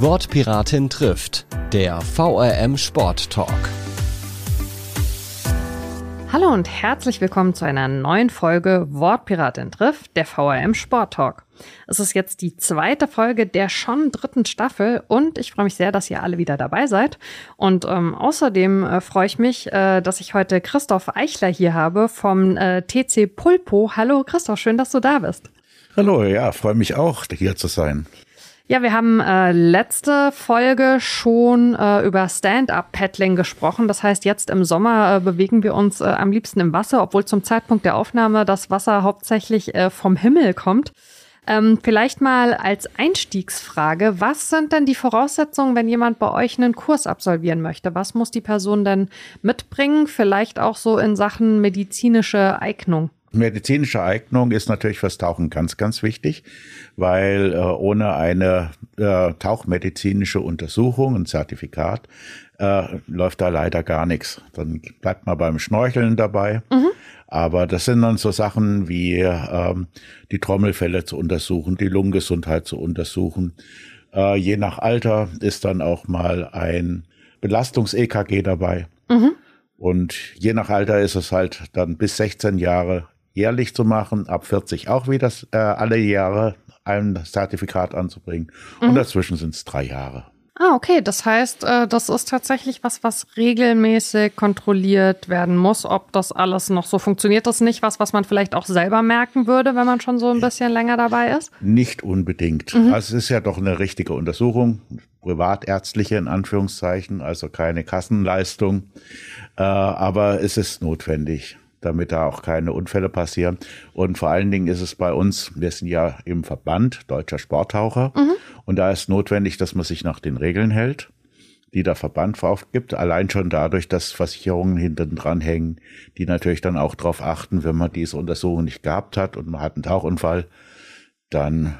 Wortpiratin trifft, der VRM Sport Talk. Hallo und herzlich willkommen zu einer neuen Folge Wortpiratin trifft, der VRM Sport Talk. Es ist jetzt die zweite Folge der schon dritten Staffel und ich freue mich sehr, dass ihr alle wieder dabei seid. Und ähm, außerdem äh, freue ich mich, äh, dass ich heute Christoph Eichler hier habe vom äh, TC Pulpo. Hallo Christoph, schön, dass du da bist. Hallo, ja, freue mich auch, hier zu sein. Ja, wir haben äh, letzte Folge schon äh, über Stand-up-Paddling gesprochen. Das heißt, jetzt im Sommer äh, bewegen wir uns äh, am liebsten im Wasser, obwohl zum Zeitpunkt der Aufnahme das Wasser hauptsächlich äh, vom Himmel kommt. Ähm, vielleicht mal als Einstiegsfrage, was sind denn die Voraussetzungen, wenn jemand bei euch einen Kurs absolvieren möchte? Was muss die Person denn mitbringen? Vielleicht auch so in Sachen medizinische Eignung. Medizinische Eignung ist natürlich fürs Tauchen ganz, ganz wichtig, weil äh, ohne eine äh, tauchmedizinische Untersuchung, ein Zertifikat, äh, läuft da leider gar nichts. Dann bleibt man beim Schnorcheln dabei. Mhm. Aber das sind dann so Sachen wie ähm, die Trommelfälle zu untersuchen, die Lungengesundheit zu untersuchen. Äh, je nach Alter ist dann auch mal ein Belastungs-EKG dabei. Mhm. Und je nach Alter ist es halt dann bis 16 Jahre jährlich zu machen, ab 40 auch wieder äh, alle Jahre ein Zertifikat anzubringen. Mhm. Und dazwischen sind es drei Jahre. Ah, okay. Das heißt, äh, das ist tatsächlich was, was regelmäßig kontrolliert werden muss, ob das alles noch so funktioniert. Das ist nicht was, was man vielleicht auch selber merken würde, wenn man schon so ein bisschen länger dabei ist? Nicht unbedingt. Mhm. Also es ist ja doch eine richtige Untersuchung, privatärztliche in Anführungszeichen, also keine Kassenleistung. Äh, aber es ist notwendig damit da auch keine Unfälle passieren. Und vor allen Dingen ist es bei uns, wir sind ja im Verband Deutscher Sporttaucher mhm. und da ist notwendig, dass man sich nach den Regeln hält, die der Verband aufgibt. Allein schon dadurch, dass Versicherungen hinten dran hängen, die natürlich dann auch darauf achten, wenn man diese Untersuchung nicht gehabt hat und man hat einen Tauchunfall, dann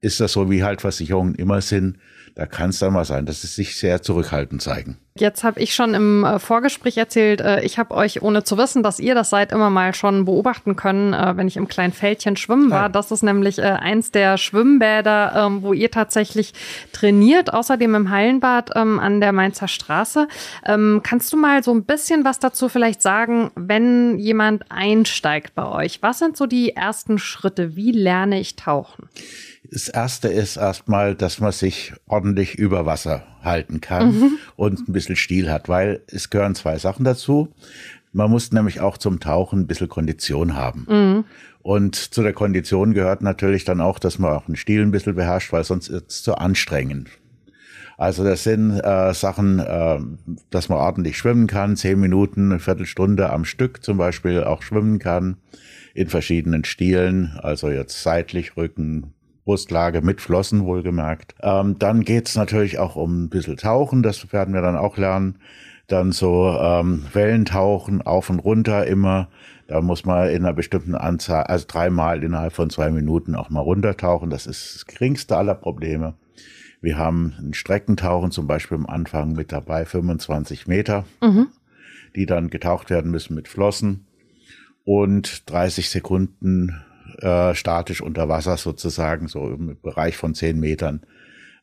ist das so, wie halt Versicherungen immer sind. Da kann es dann mal sein, dass sie sich sehr zurückhaltend zeigen. Jetzt habe ich schon im äh, Vorgespräch erzählt, äh, ich habe euch, ohne zu wissen, dass ihr das seid, immer mal schon beobachten können, äh, wenn ich im kleinen Fältchen schwimmen war. Das ist nämlich eins der Schwimmbäder, ähm, wo ihr tatsächlich trainiert, außerdem im Hallenbad ähm, an der Mainzer Straße. Ähm, kannst du mal so ein bisschen was dazu vielleicht sagen, wenn jemand einsteigt bei euch? Was sind so die ersten Schritte? Wie lerne ich tauchen? Das erste ist erstmal, dass man sich ordentlich über Wasser halten kann mhm. und ein bisschen Stil hat, weil es gehören zwei Sachen dazu. Man muss nämlich auch zum Tauchen ein bisschen Kondition haben. Mhm. Und zu der Kondition gehört natürlich dann auch, dass man auch einen Stil ein bisschen beherrscht, weil sonst ist es zu anstrengend. Also das sind äh, Sachen, äh, dass man ordentlich schwimmen kann, zehn Minuten, eine Viertelstunde am Stück zum Beispiel auch schwimmen kann, in verschiedenen Stilen, also jetzt seitlich, Rücken, Brustlage mit Flossen wohlgemerkt. Ähm, dann geht's natürlich auch um ein bisschen Tauchen, das werden wir dann auch lernen. Dann so ähm, Wellentauchen auf und runter immer. Da muss man in einer bestimmten Anzahl, also dreimal innerhalb von zwei Minuten auch mal runtertauchen. Das ist das geringste aller Probleme. Wir haben ein Streckentauchen zum Beispiel am Anfang mit dabei, 25 Meter, mhm. die dann getaucht werden müssen mit Flossen und 30 Sekunden äh, statisch unter Wasser sozusagen, so im Bereich von zehn Metern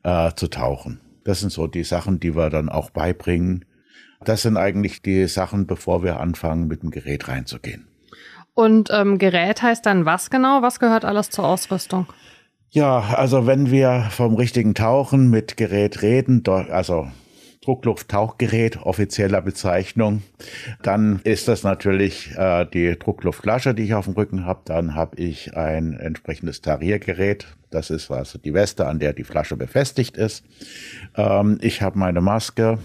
äh, zu tauchen. Das sind so die Sachen, die wir dann auch beibringen. Das sind eigentlich die Sachen, bevor wir anfangen, mit dem Gerät reinzugehen. Und ähm, Gerät heißt dann was genau? Was gehört alles zur Ausrüstung? Ja, also wenn wir vom richtigen Tauchen mit Gerät reden, also Drucklufttauchgerät offizieller Bezeichnung. Dann ist das natürlich äh, die Druckluftflasche, die ich auf dem Rücken habe. Dann habe ich ein entsprechendes Tariergerät. Das ist also die Weste, an der die Flasche befestigt ist. Ähm, ich habe meine Maske.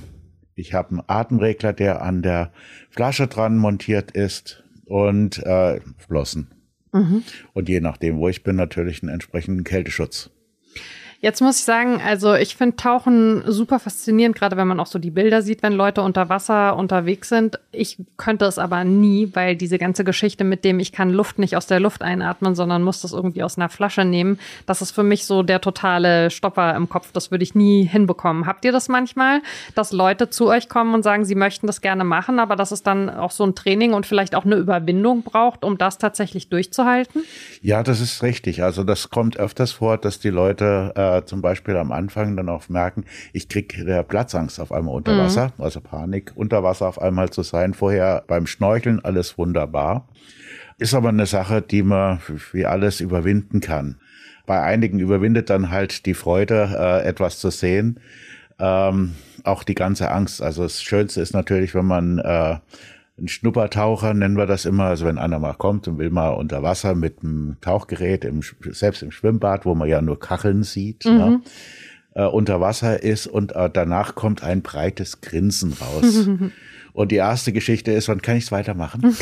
Ich habe einen Atemregler, der an der Flasche dran montiert ist und äh, Flossen. Mhm. Und je nachdem, wo ich bin, natürlich einen entsprechenden Kälteschutz. Jetzt muss ich sagen, also ich finde Tauchen super faszinierend, gerade wenn man auch so die Bilder sieht, wenn Leute unter Wasser unterwegs sind. Ich könnte es aber nie, weil diese ganze Geschichte mit dem, ich kann Luft nicht aus der Luft einatmen, sondern muss das irgendwie aus einer Flasche nehmen, das ist für mich so der totale Stopper im Kopf. Das würde ich nie hinbekommen. Habt ihr das manchmal, dass Leute zu euch kommen und sagen, sie möchten das gerne machen, aber dass es dann auch so ein Training und vielleicht auch eine Überwindung braucht, um das tatsächlich durchzuhalten? Ja, das ist richtig. Also das kommt öfters vor, dass die Leute äh, zum Beispiel am Anfang dann auch merken, ich kriege der Platzangst auf einmal unter Wasser, mhm. also Panik, unter Wasser auf einmal zu sein. Vorher beim Schnorcheln alles wunderbar. Ist aber eine Sache, die man wie alles überwinden kann. Bei einigen überwindet dann halt die Freude, äh, etwas zu sehen, ähm, auch die ganze Angst. Also das Schönste ist natürlich, wenn man äh, ein Schnuppertaucher nennen wir das immer, also wenn einer mal kommt und will mal unter Wasser mit einem Tauchgerät, im, selbst im Schwimmbad, wo man ja nur Kacheln sieht, mhm. ne, äh, unter Wasser ist und äh, danach kommt ein breites Grinsen raus. Und die erste Geschichte ist, wann kann ich es weitermachen?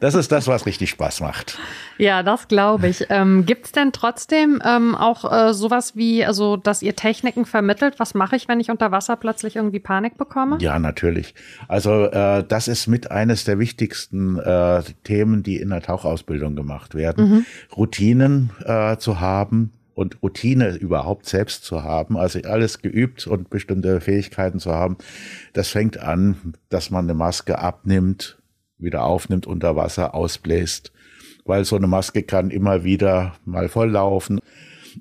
das ist das, was richtig Spaß macht. Ja, das glaube ich. Ähm, Gibt es denn trotzdem ähm, auch äh, sowas wie, also dass ihr Techniken vermittelt? Was mache ich, wenn ich unter Wasser plötzlich irgendwie Panik bekomme? Ja, natürlich. Also äh, das ist mit eines der wichtigsten äh, Themen, die in der Tauchausbildung gemacht werden. Mhm. Routinen äh, zu haben, und Routine überhaupt selbst zu haben, also alles geübt und bestimmte Fähigkeiten zu haben, das fängt an, dass man eine Maske abnimmt, wieder aufnimmt, unter Wasser ausbläst, weil so eine Maske kann immer wieder mal volllaufen,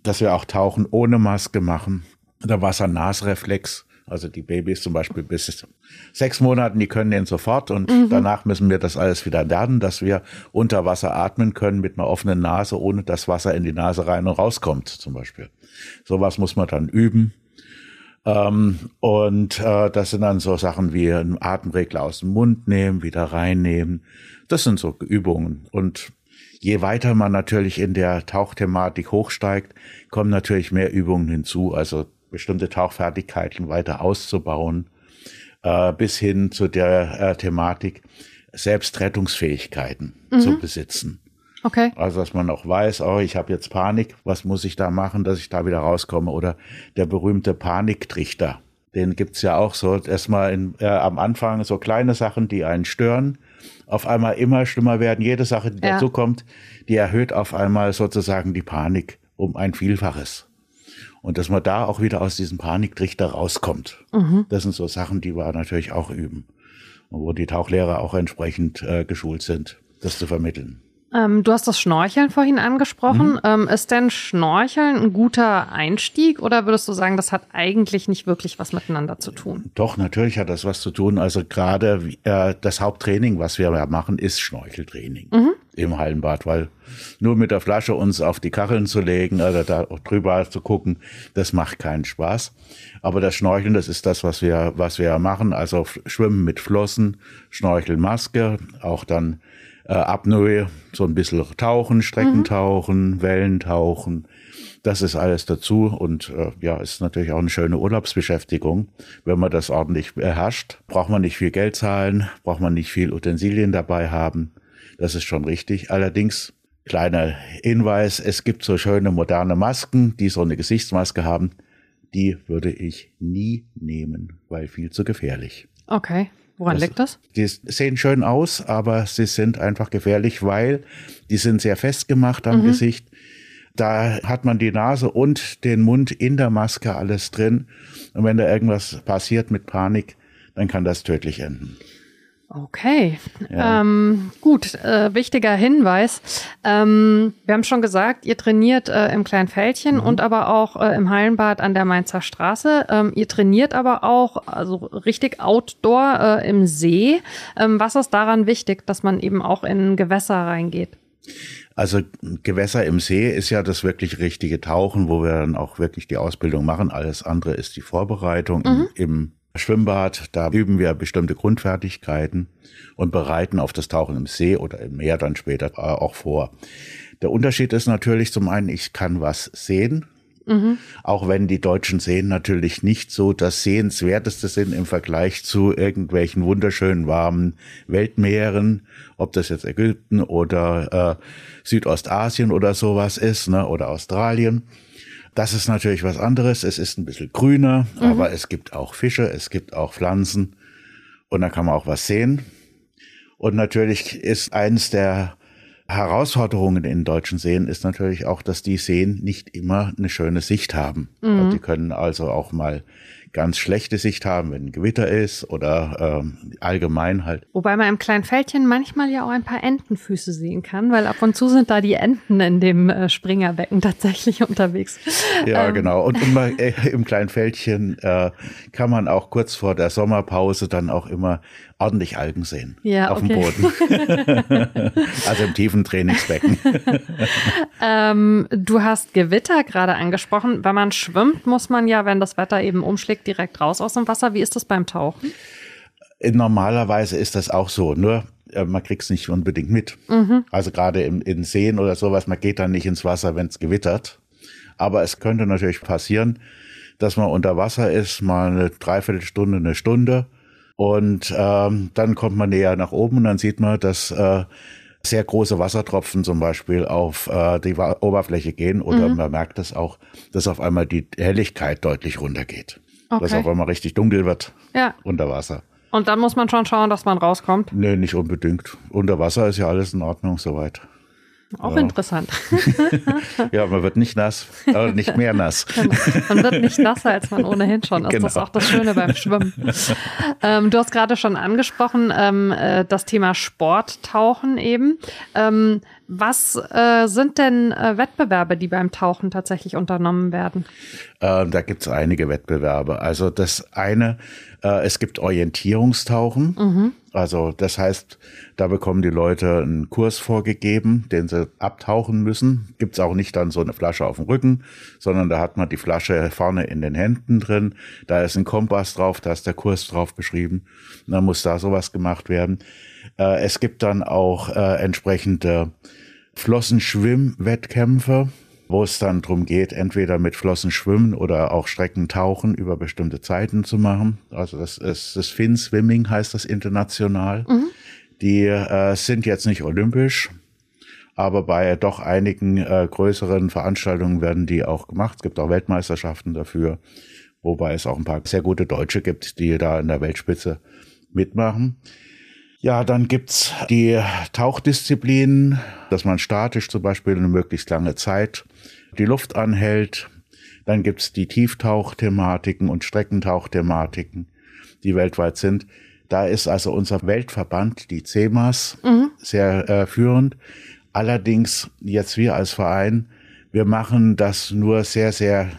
dass wir auch Tauchen ohne Maske machen, der Wasser-Nas-Reflex, also die Babys zum Beispiel bis sechs Monaten, die können den sofort und mhm. danach müssen wir das alles wieder lernen, dass wir unter Wasser atmen können mit einer offenen Nase, ohne dass Wasser in die Nase rein und rauskommt zum Beispiel. Sowas muss man dann üben. Ähm, und äh, das sind dann so Sachen wie einen Atemregler aus dem Mund nehmen, wieder reinnehmen. Das sind so Übungen. Und je weiter man natürlich in der Tauchthematik hochsteigt, kommen natürlich mehr Übungen hinzu. Also bestimmte Tauchfertigkeiten weiter auszubauen, äh, bis hin zu der äh, Thematik, Selbstrettungsfähigkeiten mhm. zu besitzen. Okay. Also dass man auch weiß, oh, ich habe jetzt Panik, was muss ich da machen, dass ich da wieder rauskomme? Oder der berühmte Paniktrichter, den gibt's ja auch so erstmal in, äh, am Anfang so kleine Sachen, die einen stören, auf einmal immer schlimmer werden. Jede Sache, die ja. dazu kommt, die erhöht auf einmal sozusagen die Panik um ein Vielfaches. Und dass man da auch wieder aus diesem Paniktrichter rauskommt. Mhm. Das sind so Sachen, die wir natürlich auch üben. Und wo die Tauchlehrer auch entsprechend äh, geschult sind, das zu vermitteln. Ähm, du hast das Schnorcheln vorhin angesprochen. Mhm. Ähm, ist denn Schnorcheln ein guter Einstieg oder würdest du sagen, das hat eigentlich nicht wirklich was miteinander zu tun? Doch, natürlich hat das was zu tun. Also gerade äh, das Haupttraining, was wir machen, ist Schnorcheltraining mhm. im Hallenbad, weil nur mit der Flasche uns auf die Kacheln zu legen oder da drüber zu gucken, das macht keinen Spaß. Aber das Schnorcheln, das ist das, was wir, was wir machen. Also Schwimmen mit Flossen, Schnorchelmaske, auch dann äh, Apnoe, so ein bisschen Tauchen, Streckentauchen, mhm. Wellentauchen. Das ist alles dazu und äh, ja, ist natürlich auch eine schöne Urlaubsbeschäftigung. Wenn man das ordentlich beherrscht, braucht man nicht viel Geld zahlen, braucht man nicht viel Utensilien dabei haben. Das ist schon richtig. Allerdings, kleiner Hinweis, es gibt so schöne moderne Masken, die so eine Gesichtsmaske haben. Die würde ich nie nehmen, weil viel zu gefährlich. Okay. Woran das, liegt das? Die sehen schön aus, aber sie sind einfach gefährlich, weil die sind sehr festgemacht am mhm. Gesicht. Da hat man die Nase und den Mund in der Maske alles drin. Und wenn da irgendwas passiert mit Panik, dann kann das tödlich enden. Okay, ja. ähm, gut, äh, wichtiger Hinweis. Ähm, wir haben schon gesagt, ihr trainiert äh, im kleinen Feldchen mhm. und aber auch äh, im Hallenbad an der Mainzer Straße. Ähm, ihr trainiert aber auch also richtig Outdoor äh, im See. Ähm, was ist daran wichtig, dass man eben auch in Gewässer reingeht? Also Gewässer im See ist ja das wirklich richtige Tauchen, wo wir dann auch wirklich die Ausbildung machen. Alles andere ist die Vorbereitung mhm. im, im Schwimmbad, da üben wir bestimmte Grundfertigkeiten und bereiten auf das Tauchen im See oder im Meer dann später äh, auch vor. Der Unterschied ist natürlich zum einen, ich kann was sehen, mhm. auch wenn die deutschen Seen natürlich nicht so das Sehenswerteste sind im Vergleich zu irgendwelchen wunderschönen warmen Weltmeeren, ob das jetzt Ägypten oder äh, Südostasien oder sowas ist, ne, oder Australien. Das ist natürlich was anderes. Es ist ein bisschen grüner, mhm. aber es gibt auch Fische, es gibt auch Pflanzen und da kann man auch was sehen. Und natürlich ist eines der Herausforderungen in deutschen Seen ist natürlich auch, dass die Seen nicht immer eine schöne Sicht haben. Mhm. Die können also auch mal ganz schlechte Sicht haben, wenn ein Gewitter ist oder ähm, allgemein halt. Wobei man im kleinen Feldchen manchmal ja auch ein paar Entenfüße sehen kann, weil ab und zu sind da die Enten in dem äh, Springerbecken tatsächlich unterwegs. Ja, ähm. genau. Und immer äh, im kleinen Feldchen äh, kann man auch kurz vor der Sommerpause dann auch immer ordentlich Algen sehen ja, auf okay. dem Boden. also im tiefen Trainingsbecken. ähm, du hast Gewitter gerade angesprochen. Wenn man schwimmt, muss man ja, wenn das Wetter eben umschlägt, direkt raus aus dem Wasser. Wie ist das beim Tauchen? Normalerweise ist das auch so, nur äh, man kriegt es nicht unbedingt mit. Mhm. Also gerade in, in Seen oder sowas, man geht dann nicht ins Wasser, wenn es gewittert. Aber es könnte natürlich passieren, dass man unter Wasser ist, mal eine Dreiviertelstunde, eine Stunde und ähm, dann kommt man näher nach oben und dann sieht man, dass äh, sehr große Wassertropfen zum Beispiel auf äh, die Oberfläche gehen oder mhm. man merkt das auch, dass auf einmal die Helligkeit deutlich runtergeht. Okay. Dass auf einmal richtig dunkel wird ja. unter Wasser. Und dann muss man schon schauen, dass man rauskommt? Nee, nicht unbedingt. Unter Wasser ist ja alles in Ordnung soweit. Auch ja. interessant. ja, man wird nicht nass, aber nicht mehr nass. Genau. Man wird nicht nasser, als man ohnehin schon ist. Genau. Das ist auch das Schöne beim Schwimmen. Ähm, du hast gerade schon angesprochen, ähm, äh, das Thema Sporttauchen eben. Ähm, was äh, sind denn äh, Wettbewerbe, die beim Tauchen tatsächlich unternommen werden? Äh, da gibt es einige Wettbewerbe. Also das eine, äh, es gibt Orientierungstauchen. Mhm. Also das heißt, da bekommen die Leute einen Kurs vorgegeben, den sie abtauchen müssen. Gibt's auch nicht dann so eine Flasche auf dem Rücken, sondern da hat man die Flasche vorne in den Händen drin. Da ist ein Kompass drauf, da ist der Kurs drauf beschrieben. Und dann muss da sowas gemacht werden. Äh, es gibt dann auch äh, entsprechende Flossenschwimmwettkämpfe, wo es dann darum geht, entweder mit Flossen schwimmen oder auch Streckentauchen über bestimmte Zeiten zu machen. Also das ist das Finn Swimming heißt das international. Mhm. Die äh, sind jetzt nicht olympisch, aber bei doch einigen äh, größeren Veranstaltungen werden die auch gemacht. Es gibt auch Weltmeisterschaften dafür, wobei es auch ein paar sehr gute Deutsche gibt, die da in der Weltspitze mitmachen. Ja, dann gibt's die Tauchdisziplinen, dass man statisch zum Beispiel eine möglichst lange Zeit die Luft anhält. Dann gibt's die Tieftauchthematiken und Streckentauchthematiken, die weltweit sind. Da ist also unser Weltverband, die CEMAS, mhm. sehr äh, führend. Allerdings jetzt wir als Verein, wir machen das nur sehr, sehr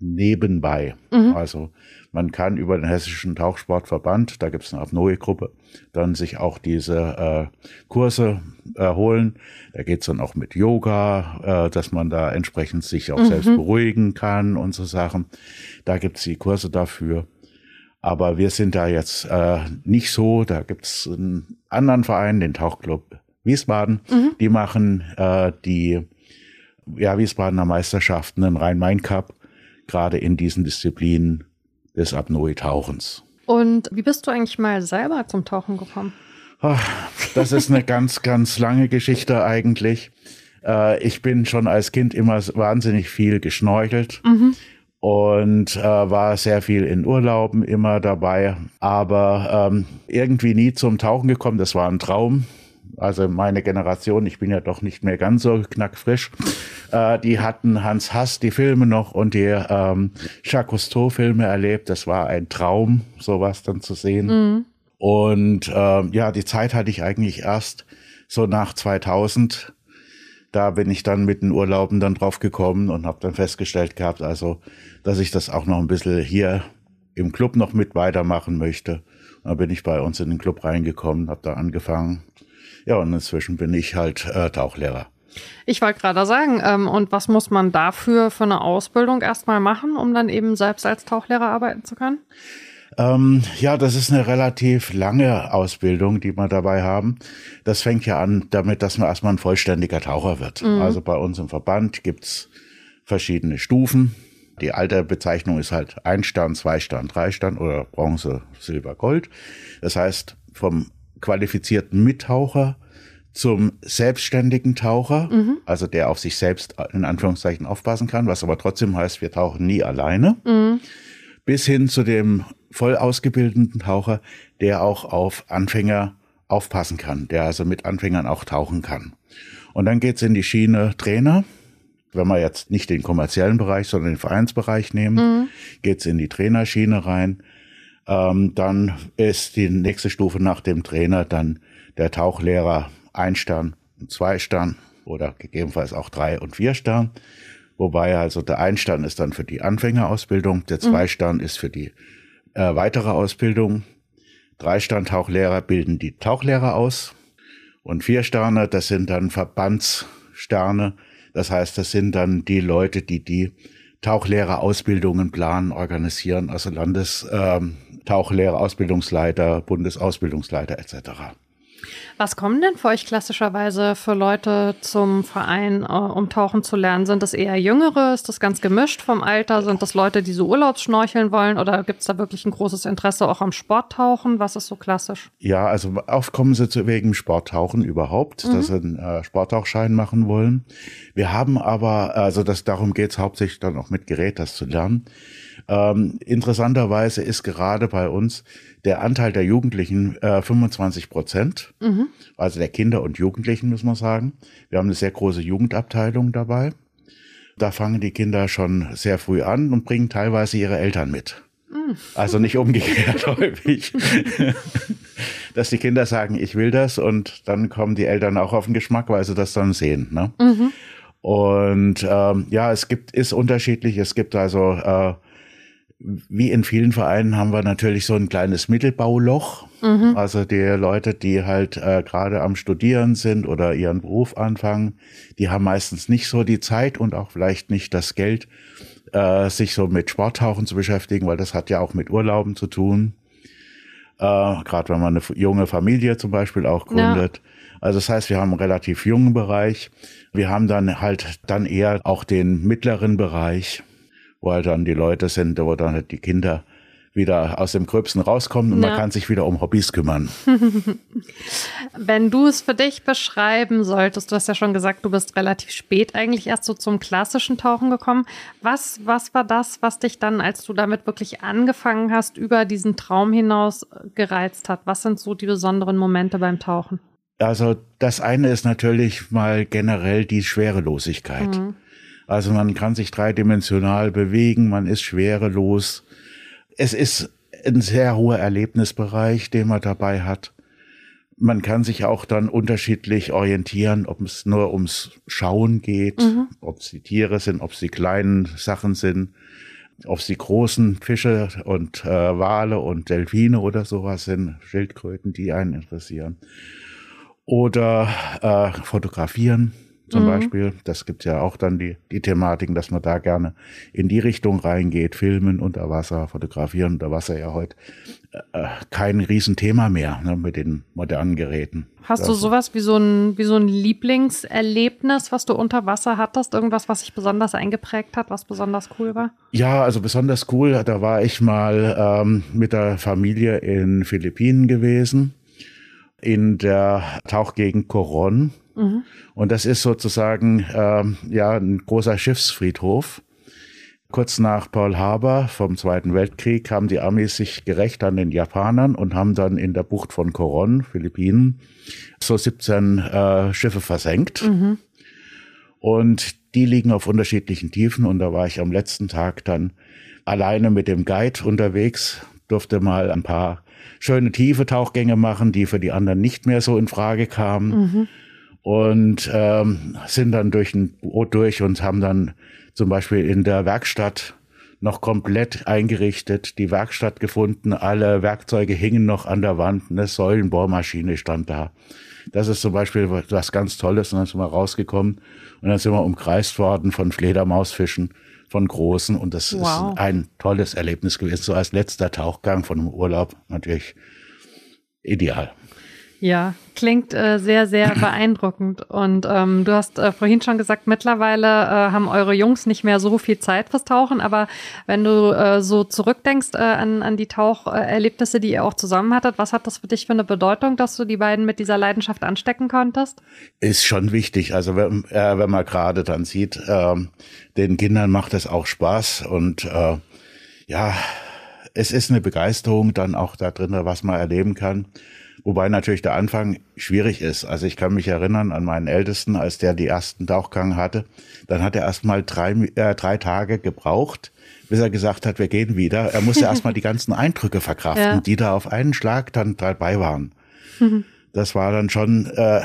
nebenbei. Mhm. Also man kann über den Hessischen Tauchsportverband, da gibt es eine Apnoe-Gruppe, dann sich auch diese äh, Kurse erholen. Da geht es dann auch mit Yoga, äh, dass man da entsprechend sich auch mhm. selbst beruhigen kann und so Sachen. Da gibt es die Kurse dafür. Aber wir sind da jetzt äh, nicht so. Da gibt es einen anderen Verein, den Tauchclub Wiesbaden. Mhm. Die machen äh, die ja, Wiesbadener Meisterschaften, den Rhein-Main-Cup, gerade in diesen Disziplinen des Apnoe-Tauchens. Und wie bist du eigentlich mal selber zum Tauchen gekommen? Ach, das ist eine ganz, ganz lange Geschichte eigentlich. Äh, ich bin schon als Kind immer wahnsinnig viel geschnorchelt. Mhm und äh, war sehr viel in Urlauben immer dabei, aber ähm, irgendwie nie zum Tauchen gekommen. Das war ein Traum also meine Generation, ich bin ja doch nicht mehr ganz so knackfrisch, äh, die hatten Hans Hass die Filme noch und die ähm, Jacques Cousteau-Filme erlebt. Das war ein Traum, sowas dann zu sehen. Mhm. Und ähm, ja, die Zeit hatte ich eigentlich erst so nach 2000. Da bin ich dann mit den Urlauben dann drauf gekommen und habe dann festgestellt gehabt, also, dass ich das auch noch ein bisschen hier im Club noch mit weitermachen möchte. Da bin ich bei uns in den Club reingekommen, habe da angefangen ja, und inzwischen bin ich halt äh, Tauchlehrer. Ich wollte gerade sagen, ähm, und was muss man dafür für eine Ausbildung erstmal machen, um dann eben selbst als Tauchlehrer arbeiten zu können? Ähm, ja, das ist eine relativ lange Ausbildung, die wir dabei haben. Das fängt ja an damit, dass man erstmal ein vollständiger Taucher wird. Mhm. Also bei uns im Verband gibt's verschiedene Stufen. Die alte Bezeichnung ist halt ein Stern, zwei Stern, drei Stern oder Bronze, Silber, Gold. Das heißt, vom qualifizierten Mittaucher zum selbstständigen Taucher, mhm. also der auf sich selbst in Anführungszeichen aufpassen kann, was aber trotzdem heißt, wir tauchen nie alleine, mhm. bis hin zu dem voll ausgebildeten Taucher, der auch auf Anfänger aufpassen kann, der also mit Anfängern auch tauchen kann. Und dann geht's in die Schiene Trainer. Wenn wir jetzt nicht den kommerziellen Bereich, sondern den Vereinsbereich nehmen, mhm. geht's in die Trainerschiene rein. Ähm, dann ist die nächste Stufe nach dem Trainer dann der Tauchlehrer ein Stern, zwei Stern oder gegebenenfalls auch drei und vier Stern. Wobei also der Einstern ist dann für die Anfängerausbildung, der mhm. Zweistern ist für die äh, weitere Ausbildung. Drei Stern-Tauchlehrer bilden die Tauchlehrer aus. Und vier Sterne, das sind dann Verbandssterne. Das heißt, das sind dann die Leute, die die Tauchlehrerausbildungen planen, organisieren, also Landestauchlehrer, ähm, Ausbildungsleiter, Bundesausbildungsleiter etc. Was kommen denn für euch klassischerweise für Leute zum Verein, äh, um tauchen zu lernen? Sind das eher Jüngere? Ist das ganz gemischt vom Alter? Sind das Leute, die so Urlaubsschnorcheln wollen? Oder gibt es da wirklich ein großes Interesse auch am Sporttauchen? Was ist so klassisch? Ja, also oft kommen sie zu wegen Sporttauchen überhaupt, mhm. dass sie einen äh, Sporttauchschein machen wollen. Wir haben aber, also das, darum geht es hauptsächlich dann auch mit Gerät, das zu lernen. Ähm, interessanterweise ist gerade bei uns der Anteil der Jugendlichen äh, 25 Prozent, mhm. also der Kinder und Jugendlichen, muss man sagen. Wir haben eine sehr große Jugendabteilung dabei. Da fangen die Kinder schon sehr früh an und bringen teilweise ihre Eltern mit. Mhm. Also nicht umgekehrt häufig. Dass die Kinder sagen, ich will das und dann kommen die Eltern auch auf den Geschmack, weil sie das dann sehen. Ne? Mhm. Und ähm, ja, es gibt, ist unterschiedlich. Es gibt also äh, wie in vielen Vereinen haben wir natürlich so ein kleines Mittelbauloch. Mhm. Also die Leute, die halt äh, gerade am Studieren sind oder ihren Beruf anfangen, die haben meistens nicht so die Zeit und auch vielleicht nicht das Geld, äh, sich so mit Sporttauchen zu beschäftigen, weil das hat ja auch mit Urlauben zu tun. Äh, gerade wenn man eine junge Familie zum Beispiel auch gründet. Ja. Also das heißt, wir haben einen relativ jungen Bereich. Wir haben dann halt dann eher auch den mittleren Bereich wo halt dann die Leute sind, wo dann halt die Kinder wieder aus dem Gröbsten rauskommen und ja. man kann sich wieder um Hobbys kümmern. Wenn du es für dich beschreiben solltest, du hast ja schon gesagt, du bist relativ spät eigentlich erst so zum klassischen Tauchen gekommen. Was, was war das, was dich dann, als du damit wirklich angefangen hast, über diesen Traum hinaus gereizt hat? Was sind so die besonderen Momente beim Tauchen? Also das eine ist natürlich mal generell die Schwerelosigkeit. Mhm. Also man kann sich dreidimensional bewegen, man ist schwerelos. Es ist ein sehr hoher Erlebnisbereich, den man dabei hat. Man kann sich auch dann unterschiedlich orientieren, ob es nur ums Schauen geht, mhm. ob es die Tiere sind, ob es die kleinen Sachen sind, ob es die großen Fische und äh, Wale und Delfine oder sowas sind, Schildkröten, die einen interessieren. Oder äh, fotografieren zum mhm. Beispiel. Das gibt ja auch dann die, die Thematiken, dass man da gerne in die Richtung reingeht. Filmen unter Wasser, fotografieren unter Wasser ja heute äh, äh, kein Riesenthema mehr ne, mit den modernen Geräten. Hast das du sowas wie so ein, wie so ein Lieblingserlebnis, was du unter Wasser hattest? Irgendwas, was sich besonders eingeprägt hat, was besonders cool war? Ja, also besonders cool, da war ich mal ähm, mit der Familie in Philippinen gewesen, in der Tauchgegend Coron Mhm. Und das ist sozusagen ähm, ja ein großer Schiffsfriedhof. Kurz nach Pearl Harbor vom Zweiten Weltkrieg haben die Amis sich gerecht an den Japanern und haben dann in der Bucht von Coron, Philippinen, so 17 äh, Schiffe versenkt. Mhm. Und die liegen auf unterschiedlichen Tiefen. Und da war ich am letzten Tag dann alleine mit dem Guide unterwegs, durfte mal ein paar schöne tiefe Tauchgänge machen, die für die anderen nicht mehr so in Frage kamen. Mhm und ähm, sind dann durch ein Boot durch und haben dann zum Beispiel in der Werkstatt noch komplett eingerichtet, die Werkstatt gefunden, alle Werkzeuge hingen noch an der Wand, eine Säulenbohrmaschine stand da. Das ist zum Beispiel was ganz Tolles und dann sind wir rausgekommen und dann sind wir umkreist worden von Fledermausfischen, von großen und das wow. ist ein tolles Erlebnis gewesen, so als letzter Tauchgang von einem Urlaub natürlich ideal. Ja, klingt äh, sehr, sehr beeindruckend. Und ähm, du hast äh, vorhin schon gesagt, mittlerweile äh, haben eure Jungs nicht mehr so viel Zeit fürs Tauchen. Aber wenn du äh, so zurückdenkst äh, an, an die Taucherlebnisse, die ihr auch zusammen hattet, was hat das für dich für eine Bedeutung, dass du die beiden mit dieser Leidenschaft anstecken konntest? Ist schon wichtig. Also wenn, äh, wenn man gerade dann sieht, äh, den Kindern macht es auch Spaß und äh, ja, es ist eine Begeisterung dann auch da drin, was man erleben kann. Wobei natürlich der Anfang schwierig ist. Also ich kann mich erinnern an meinen Ältesten, als der die ersten Tauchgang hatte. Dann hat er erst mal drei, äh, drei Tage gebraucht, bis er gesagt hat, wir gehen wieder. Er musste erst mal die ganzen Eindrücke verkraften, ja. die da auf einen Schlag dann dabei waren. Das war dann schon äh,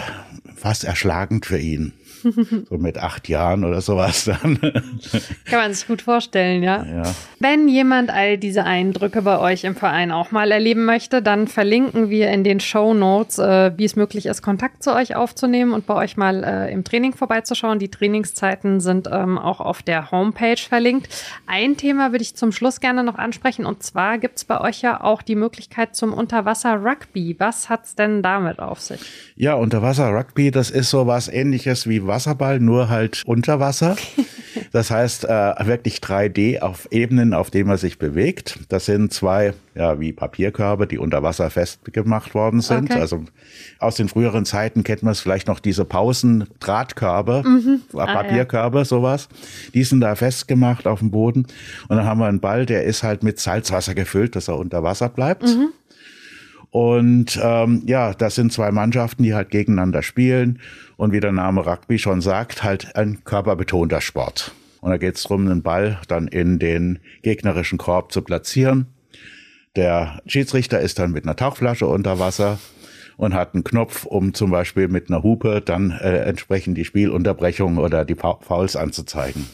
fast erschlagend für ihn. so mit acht Jahren oder sowas dann. Kann man sich gut vorstellen, ja? ja. Wenn jemand all diese Eindrücke bei euch im Verein auch mal erleben möchte, dann verlinken wir in den Show Notes, äh, wie es möglich ist, Kontakt zu euch aufzunehmen und bei euch mal äh, im Training vorbeizuschauen. Die Trainingszeiten sind ähm, auch auf der Homepage verlinkt. Ein Thema würde ich zum Schluss gerne noch ansprechen und zwar gibt es bei euch ja auch die Möglichkeit zum Unterwasser-Rugby. Was hat es denn damit auf sich? Ja, Unterwasser-Rugby, das ist so was ähnliches wie Wasserball, nur halt unter Wasser. Das heißt, äh, wirklich 3D auf Ebenen, auf denen man sich bewegt. Das sind zwei, ja, wie Papierkörbe, die unter Wasser festgemacht worden sind. Okay. Also aus den früheren Zeiten kennt man es vielleicht noch diese Pausen-Drahtkörbe, mhm. Papierkörbe, ah, ja. sowas. Die sind da festgemacht auf dem Boden. Und dann haben wir einen Ball, der ist halt mit Salzwasser gefüllt, dass er unter Wasser bleibt. Mhm. Und ähm, ja, das sind zwei Mannschaften, die halt gegeneinander spielen. Und wie der Name Rugby schon sagt, halt ein körperbetonter Sport. Und da geht es darum, den Ball dann in den gegnerischen Korb zu platzieren. Der Schiedsrichter ist dann mit einer Tauchflasche unter Wasser und hat einen Knopf, um zum Beispiel mit einer Hupe dann äh, entsprechend die Spielunterbrechung oder die Fouls anzuzeigen.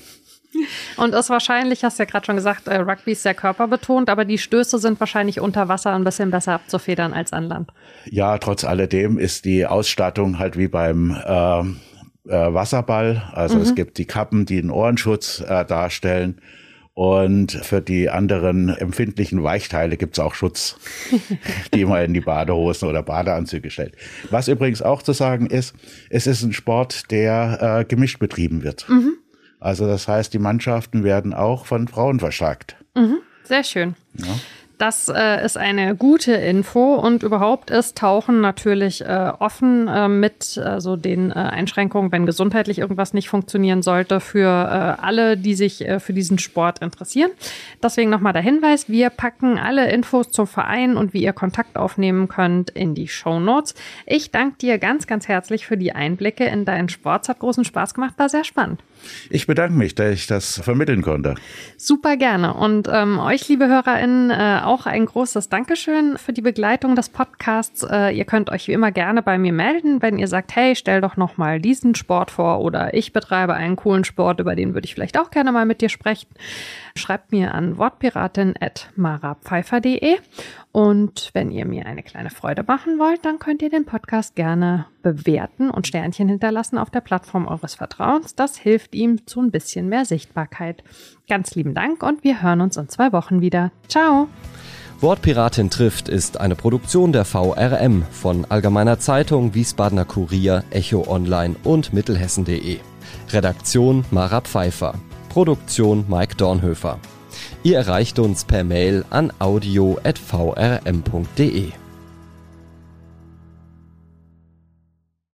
Und ist wahrscheinlich, hast du ja gerade schon gesagt, äh, Rugby ist sehr körperbetont, aber die Stöße sind wahrscheinlich unter Wasser ein bisschen besser abzufedern als an Land. Ja, trotz alledem ist die Ausstattung halt wie beim äh, äh, Wasserball. Also mhm. es gibt die Kappen, die einen Ohrenschutz äh, darstellen. Und für die anderen empfindlichen Weichteile gibt's auch Schutz, die man in die Badehosen oder Badeanzüge stellt. Was übrigens auch zu sagen ist, es ist ein Sport, der äh, gemischt betrieben wird. Mhm. Also das heißt, die Mannschaften werden auch von Frauen verstärkt. Mhm, sehr schön. Ja. Das äh, ist eine gute Info und überhaupt ist Tauchen natürlich äh, offen äh, mit äh, so den äh, Einschränkungen, wenn gesundheitlich irgendwas nicht funktionieren sollte, für äh, alle, die sich äh, für diesen Sport interessieren. Deswegen nochmal der Hinweis, wir packen alle Infos zum Verein und wie ihr Kontakt aufnehmen könnt in die Show Notes. Ich danke dir ganz, ganz herzlich für die Einblicke in deinen Sport. Es hat großen Spaß gemacht, war sehr spannend. Ich bedanke mich, dass ich das vermitteln konnte. Super gerne. Und ähm, euch, liebe HörerInnen, äh, auch ein großes Dankeschön für die Begleitung des Podcasts. Äh, ihr könnt euch wie immer gerne bei mir melden, wenn ihr sagt, hey, stell doch noch mal diesen Sport vor oder ich betreibe einen coolen Sport, über den würde ich vielleicht auch gerne mal mit dir sprechen. Schreibt mir an wortpiratin.marapfeifer.de und wenn ihr mir eine kleine Freude machen wollt, dann könnt ihr den Podcast gerne bewerten und Sternchen hinterlassen auf der Plattform eures Vertrauens. Das hilft ihm zu ein bisschen mehr Sichtbarkeit. Ganz lieben Dank und wir hören uns in zwei Wochen wieder. Ciao! Wortpiratin trifft ist eine Produktion der VRM von Allgemeiner Zeitung, Wiesbadener Kurier, Echo Online und Mittelhessen.de. Redaktion Mara Pfeiffer. Produktion Mike Dornhöfer. Ihr erreicht uns per Mail an audio.vrm.de.